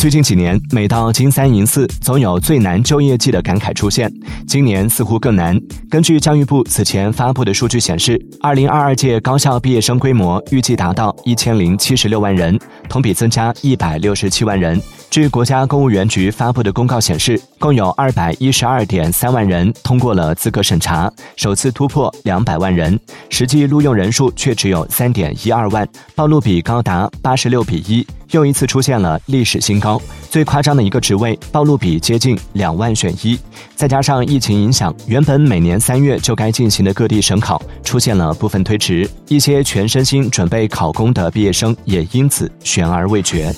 最近几年，每到金三银四，总有最难就业季的感慨出现。今年似乎更难。根据教育部此前发布的数据显示，二零二二届高校毕业生规模预计达到一千零七十六万人，同比增加一百六十七万人。据国家公务员局发布的公告显示，共有二百一十二点三万人通过了资格审查，首次突破两百万人，实际录用人数却只有三点一二万，报录比高达八十六比一。又一次出现了历史新高，最夸张的一个职位报录比接近两万选一，再加上疫情影响，原本每年三月就该进行的各地省考出现了部分推迟，一些全身心准备考公的毕业生也因此选悬而未决。